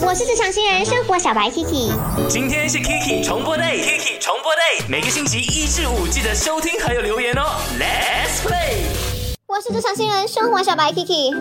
我是职场新人生活小白 Kiki。今天是 Kiki 重播 day，Kiki 重播 day，每个星期一至五记得收听还有留言哦。Let's play。我是职场新人生活小白 Kiki。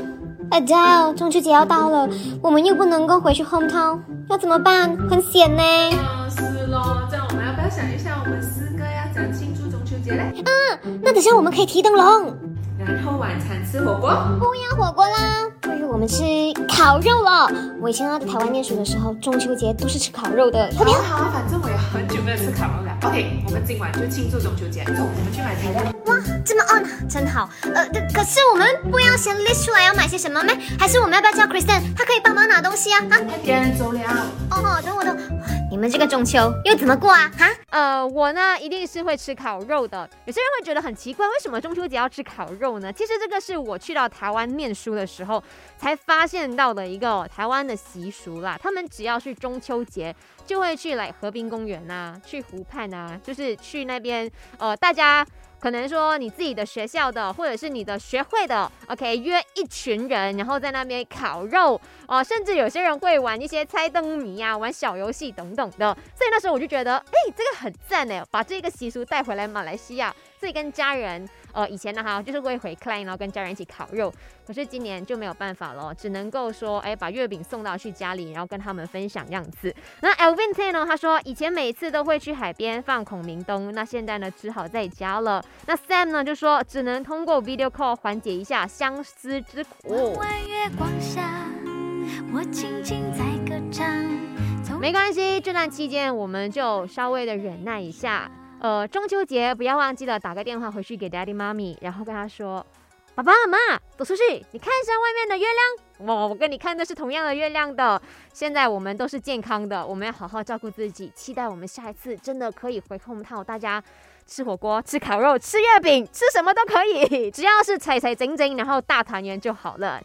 Adele，中秋节要到了，我们又不能够回去 hometown，要怎么办？很险呢。哦，是咯，这样我们要不要想一下，我们四个要怎样庆祝中秋节嘞？嗯，那等下我们可以提灯笼，然后晚餐吃火锅。不要火锅啦，我们吃烤肉了。我以前啊在台湾念书的时候，中秋节都是吃烤肉的，要不要？好啊，反正我也很久没有吃烤肉了。OK，我们今晚就庆祝中秋节，走，我们去买菜。哇，这么 on，真好。呃，可可是我们不要先 list 出来要买些什么吗？还是我们要不要叫 Kristen，她可以帮忙拿东西啊？啊？快点走了。哦，等我等。你们这个中秋又怎么过啊？哈？呃，我呢一定是会吃烤肉的。有些人会觉得很奇怪，为什么中秋节要吃烤肉呢？其实这个是我去到台湾念书的时候才发现到的一个台湾的习俗啦。他们只要是中秋节，就会去来河滨公园呐，去湖畔呐，就是去那边，呃，大家。可能说你自己的学校的，或者是你的学会的，OK，约一群人，然后在那边烤肉哦，甚至有些人会玩一些猜灯谜啊，玩小游戏等等的。所以那时候我就觉得，哎，这个很赞哎，把这个习俗带回来马来西亚，自己跟家人。呃，以前呢哈，就是会回 clan 然后跟家人一起烤肉。可是今年就没有办法了，只能够说，哎，把月饼送到去家里，然后跟他们分享样子。那 Elvin T 呢，他说以前每次都会去海边放孔明灯，那现在呢，只好在家了。那 Sam 呢，就说只能通过 video call 缓解一下相思之苦。没关系，这段期间我们就稍微的忍耐一下。呃，中秋节不要忘记了打个电话回去给 daddy 妈咪，然后跟他说：“爸爸妈妈，走出去，你看一下外面的月亮。哇，我跟你看的是同样的月亮的。现在我们都是健康的，我们要好好照顾自己。期待我们下一次真的可以回 home town，大家吃火锅、吃烤肉、吃月饼、吃什么都可以，只要是踩踩整整，然后大团圆就好了。”